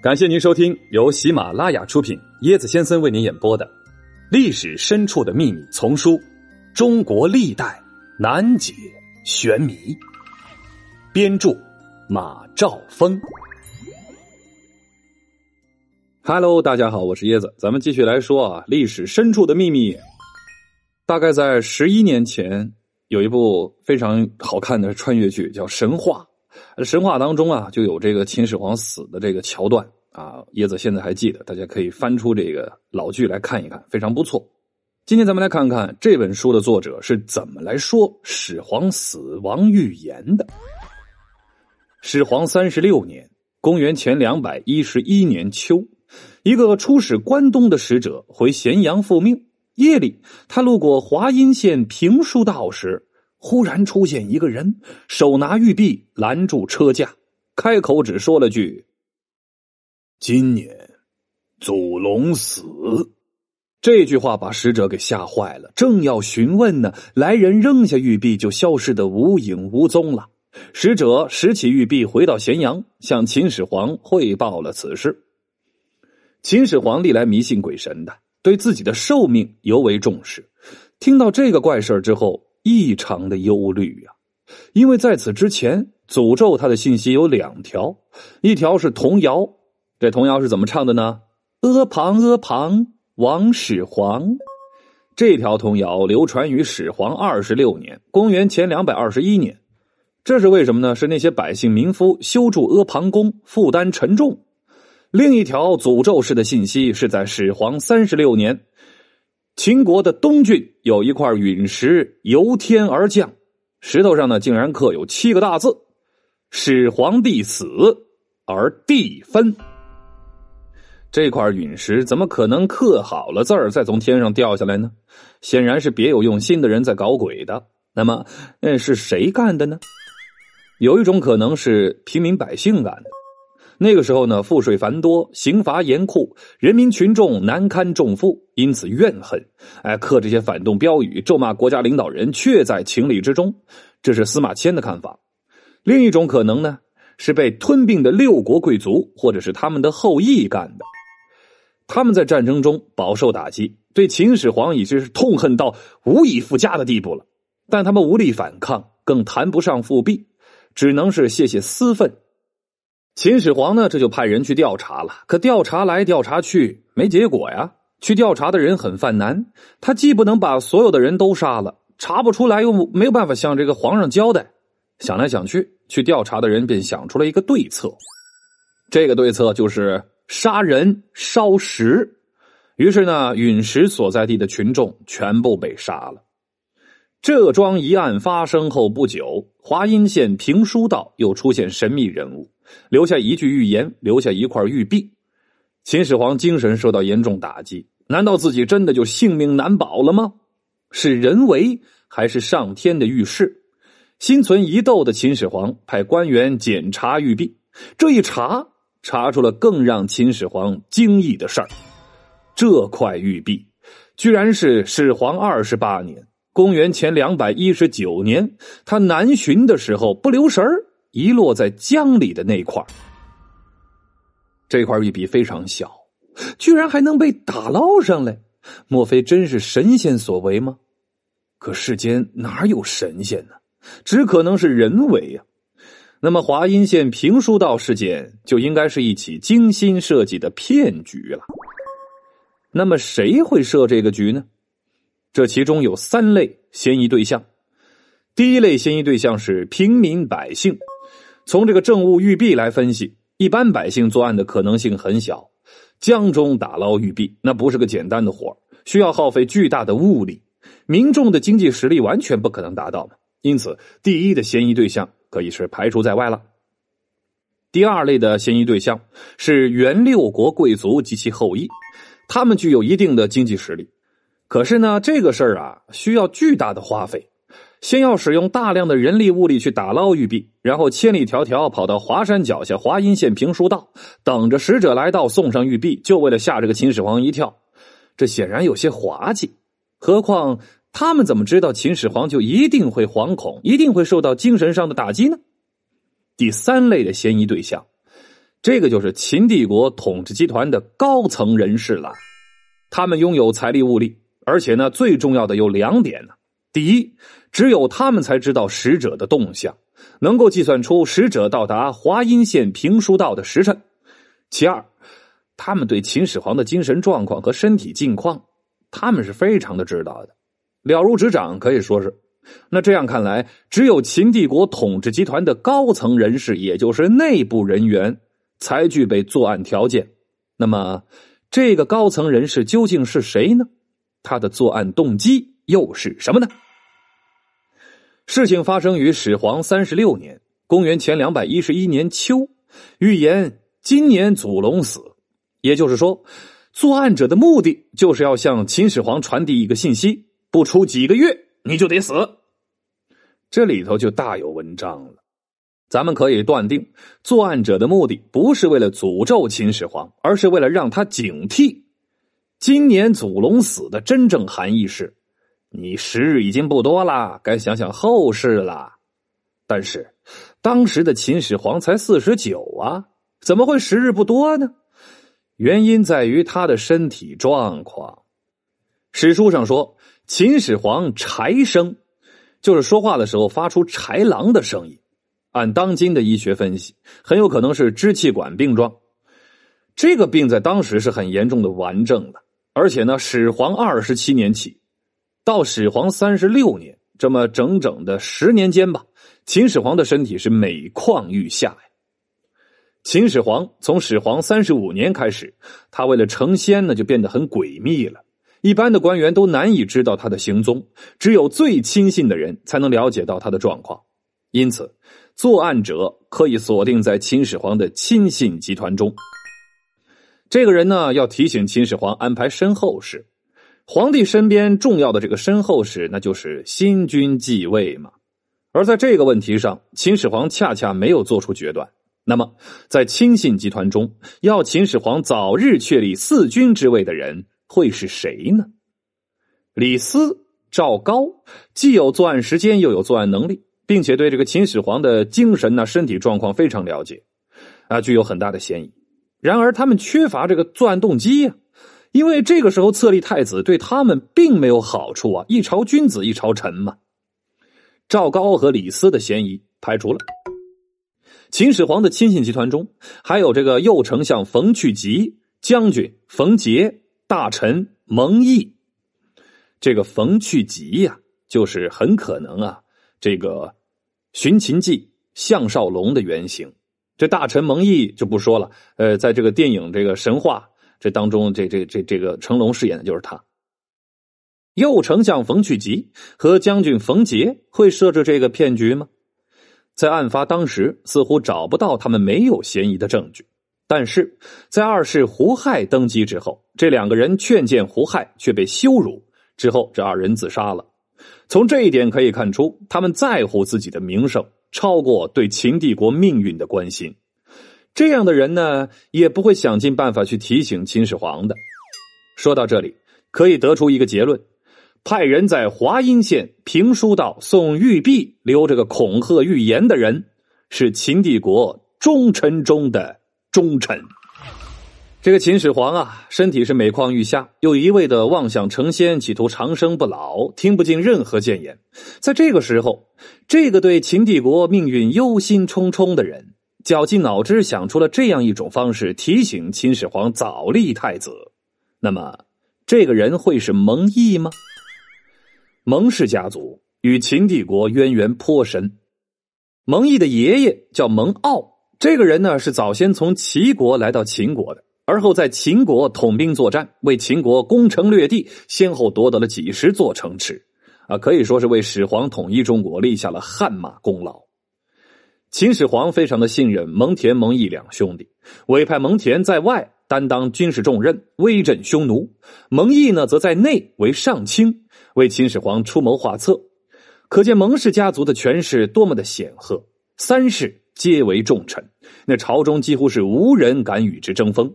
感谢您收听由喜马拉雅出品、椰子先生为您演播的《历史深处的秘密》丛书《中国历代难解玄谜》，编著马兆峰。Hello，大家好，我是椰子，咱们继续来说啊，历史深处的秘密。大概在十一年前，有一部非常好看的穿越剧，叫《神话》。神话当中啊，就有这个秦始皇死的这个桥段啊，叶子现在还记得，大家可以翻出这个老剧来看一看，非常不错。今天咱们来看看这本书的作者是怎么来说始皇死亡预言的。始皇三十六年，公元前两百一十一年秋，一个出使关东的使者回咸阳复命，夜里他路过华阴县平书道时。忽然出现一个人，手拿玉璧拦住车驾，开口只说了句：“今年祖龙死。”这句话把使者给吓坏了，正要询问呢，来人扔下玉璧就消失的无影无踪了。使者拾起玉璧回到咸阳，向秦始皇汇报了此事。秦始皇历来迷信鬼神的，对自己的寿命尤为重视。听到这个怪事之后。异常的忧虑啊，因为在此之前，诅咒他的信息有两条，一条是童谣，这童谣是怎么唱的呢？阿房阿房，王始皇。这条童谣流传于始皇二十六年，公元前两百二十一年。这是为什么呢？是那些百姓民夫修筑阿房宫，负担沉重。另一条诅咒式的信息是在始皇三十六年。秦国的东郡有一块陨石由天而降，石头上呢竟然刻有七个大字：“始皇帝死而地分。”这块陨石怎么可能刻好了字儿再从天上掉下来呢？显然是别有用心的人在搞鬼的。那么，那是谁干的呢？有一种可能是平民百姓干的。那个时候呢，赋税繁多，刑罚严酷，人民群众难堪重负，因此怨恨，哎，刻这些反动标语，咒骂国家领导人，确在情理之中。这是司马迁的看法。另一种可能呢，是被吞并的六国贵族或者是他们的后裔干的。他们在战争中饱受打击，对秦始皇已经是痛恨到无以复加的地步了。但他们无力反抗，更谈不上复辟，只能是泄泄私愤。秦始皇呢，这就派人去调查了。可调查来调查去，没结果呀。去调查的人很犯难，他既不能把所有的人都杀了，查不出来又没有办法向这个皇上交代。想来想去，去调查的人便想出了一个对策。这个对策就是杀人烧石。于是呢，陨石所在地的群众全部被杀了。这桩疑案发生后不久，华阴县平书道又出现神秘人物。留下一句预言，留下一块玉璧，秦始皇精神受到严重打击。难道自己真的就性命难保了吗？是人为还是上天的预示？心存疑窦的秦始皇派官员检查玉璧，这一查，查出了更让秦始皇惊异的事儿：这块玉璧居然是始皇二十八年（公元前两百一十九年）他南巡的时候不留神儿。遗落在江里的那块这块玉璧非常小，居然还能被打捞上来，莫非真是神仙所为吗？可世间哪有神仙呢？只可能是人为呀。那么华阴县评书道事件就应该是一起精心设计的骗局了。那么谁会设这个局呢？这其中有三类嫌疑对象。第一类嫌疑对象是平民百姓。从这个政务玉璧来分析，一般百姓作案的可能性很小。江中打捞玉璧，那不是个简单的活需要耗费巨大的物力，民众的经济实力完全不可能达到嘛。因此，第一的嫌疑对象可以是排除在外了。第二类的嫌疑对象是原六国贵族及其后裔，他们具有一定的经济实力，可是呢，这个事儿啊，需要巨大的花费。先要使用大量的人力物力去打捞玉璧，然后千里迢迢跑到华山脚下华阴县评书道，等着使者来到送上玉璧，就为了吓这个秦始皇一跳。这显然有些滑稽。何况他们怎么知道秦始皇就一定会惶恐，一定会受到精神上的打击呢？第三类的嫌疑对象，这个就是秦帝国统治集团的高层人士了。他们拥有财力物力，而且呢，最重要的有两点呢：第一，只有他们才知道使者的动向，能够计算出使者到达华阴县平书道的时辰；其二，他们对秦始皇的精神状况和身体境况，他们是非常的知道的，了如指掌，可以说是。那这样看来，只有秦帝国统治集团的高层人士，也就是内部人员，才具备作案条件。那么，这个高层人士究竟是谁呢？他的作案动机又是什么呢？事情发生于始皇三十六年，公元前两百一十一年秋，预言今年祖龙死。也就是说，作案者的目的就是要向秦始皇传递一个信息：不出几个月，你就得死。这里头就大有文章了。咱们可以断定，作案者的目的不是为了诅咒秦始皇，而是为了让他警惕。今年祖龙死的真正含义是：你时日已经不多了，该想想后事了。但是，当时的秦始皇才四十九啊，怎么会时日不多呢？原因在于他的身体状况。史书上说，秦始皇柴生。就是说话的时候发出豺狼的声音，按当今的医学分析，很有可能是支气管病状。这个病在当时是很严重的顽症的，而且呢，始皇二十七年起，到始皇三十六年，这么整整的十年间吧，秦始皇的身体是每况愈下呀。秦始皇从始皇三十五年开始，他为了成仙呢，就变得很诡秘了。一般的官员都难以知道他的行踪，只有最亲信的人才能了解到他的状况。因此，作案者可以锁定在秦始皇的亲信集团中。这个人呢，要提醒秦始皇安排身后事。皇帝身边重要的这个身后事，那就是新君继位嘛。而在这个问题上，秦始皇恰恰没有做出决断。那么，在亲信集团中，要秦始皇早日确立四君之位的人。会是谁呢？李斯、赵高既有作案时间，又有作案能力，并且对这个秦始皇的精神呐、身体状况非常了解，啊，具有很大的嫌疑。然而，他们缺乏这个作案动机呀，因为这个时候册立太子对他们并没有好处啊，一朝君子一朝臣嘛。赵高和李斯的嫌疑排除了。秦始皇的亲信集团中，还有这个右丞相冯去疾、将军冯杰。大臣蒙毅，这个冯去疾呀，就是很可能啊，这个寻秦记项少龙的原型。这大臣蒙毅就不说了，呃，在这个电影这个神话这当中，这这这这个成龙饰演的就是他。右丞相冯去疾和将军冯杰会设置这个骗局吗？在案发当时，似乎找不到他们没有嫌疑的证据。但是在二世胡亥登基之后，这两个人劝谏胡亥，却被羞辱。之后，这二人自杀了。从这一点可以看出，他们在乎自己的名声，超过对秦帝国命运的关心。这样的人呢，也不会想尽办法去提醒秦始皇的。说到这里，可以得出一个结论：派人在华阴县平书道送玉璧，留这个恐吓预言的人，是秦帝国忠臣中的。忠臣，这个秦始皇啊，身体是每况愈下，又一味的妄想成仙，企图长生不老，听不进任何谏言。在这个时候，这个对秦帝国命运忧心忡忡的人，绞尽脑汁想出了这样一种方式，提醒秦始皇早立太子。那么，这个人会是蒙毅吗？蒙氏家族与秦帝国渊源颇深，蒙毅的爷爷叫蒙骜。这个人呢，是早先从齐国来到秦国的，而后在秦国统兵作战，为秦国攻城略地，先后夺得了几十座城池，啊，可以说是为始皇统一中国立下了汗马功劳。秦始皇非常的信任蒙恬、蒙毅两兄弟，委派蒙恬在外担当军事重任，威震匈奴；蒙毅呢，则在内为上卿，为秦始皇出谋划策。可见蒙氏家族的权势多么的显赫。三世。皆为重臣，那朝中几乎是无人敢与之争锋。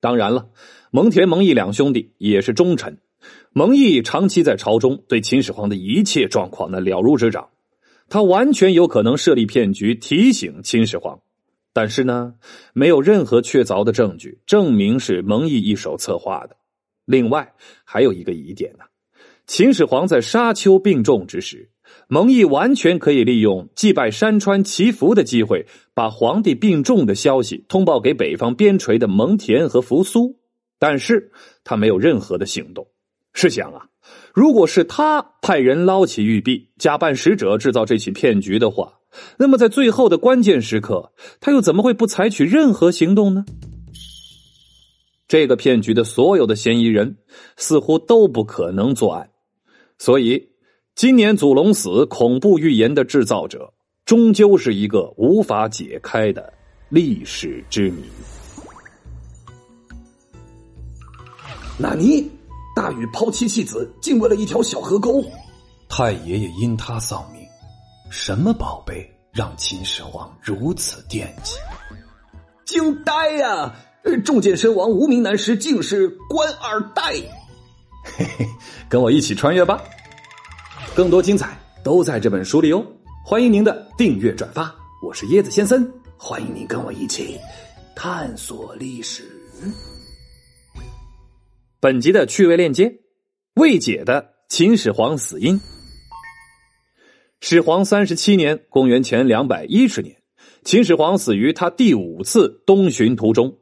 当然了，蒙恬、蒙毅两兄弟也是忠臣。蒙毅长期在朝中，对秦始皇的一切状况那了如指掌。他完全有可能设立骗局，提醒秦始皇。但是呢，没有任何确凿的证据证明是蒙毅一手策划的。另外，还有一个疑点呢：秦始皇在沙丘病重之时，蒙毅完全可以利用祭拜山川祈福的机会，把皇帝病重的消息通报给北方边陲的蒙恬和扶苏。但是他没有任何的行动。试想啊，如果是他派人捞起玉璧，假扮使者制造这起骗局的话。那么，在最后的关键时刻，他又怎么会不采取任何行动呢？这个骗局的所有的嫌疑人似乎都不可能作案，所以今年祖龙死恐怖预言的制造者，终究是一个无法解开的历史之谜。纳尼？大禹抛妻弃子，竟为了一条小河沟？太爷爷因他丧命。什么宝贝让秦始皇如此惦记？惊呆呀！重剑身亡无名男尸竟是官二代。嘿嘿，跟我一起穿越吧！更多精彩都在这本书里哦！欢迎您的订阅转发。我是椰子先生，欢迎您跟我一起探索历史。本集的趣味链接：未解的秦始皇死因。始皇三十七年，公元前两百一十年，秦始皇死于他第五次东巡途中。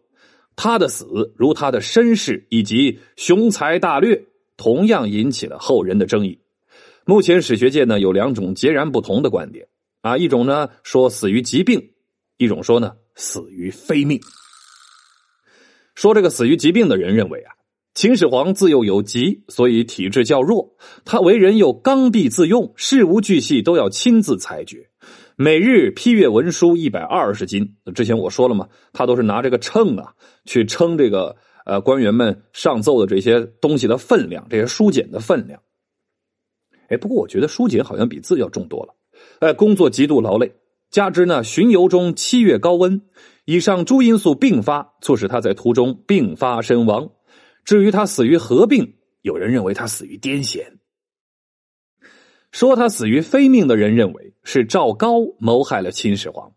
他的死，如他的身世以及雄才大略，同样引起了后人的争议。目前史学界呢有两种截然不同的观点啊，一种呢说死于疾病，一种说呢死于非命。说这个死于疾病的人认为啊。秦始皇自幼有疾，所以体质较弱。他为人又刚愎自用，事无巨细都要亲自裁决，每日批阅文书一百二十斤。之前我说了嘛，他都是拿这个秤啊去称这个呃官员们上奏的这些东西的分量，这些书简的分量。哎，不过我觉得舒解好像比字要重多了。哎，工作极度劳累，加之呢巡游中七月高温，以上诸因素并发，促使他在途中病发身亡。至于他死于何病，有人认为他死于癫痫。说他死于非命的人认为是赵高谋害了秦始皇。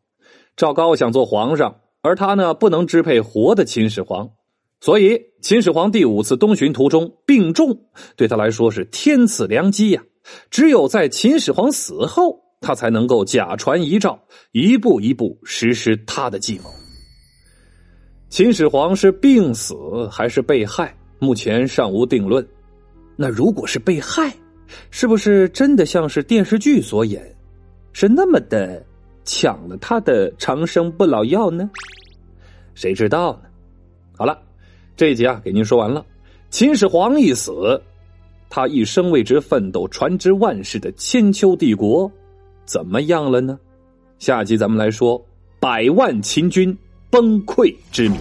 赵高想做皇上，而他呢不能支配活的秦始皇，所以秦始皇第五次东巡途中病重，对他来说是天赐良机呀。只有在秦始皇死后，他才能够假传遗诏，一步一步实施他的计谋。秦始皇是病死还是被害？目前尚无定论。那如果是被害，是不是真的像是电视剧所演，是那么的抢了他的长生不老药呢？谁知道呢？好了，这一集啊，给您说完了。秦始皇一死，他一生为之奋斗、传之万世的千秋帝国怎么样了呢？下集咱们来说百万秦军崩溃之谜。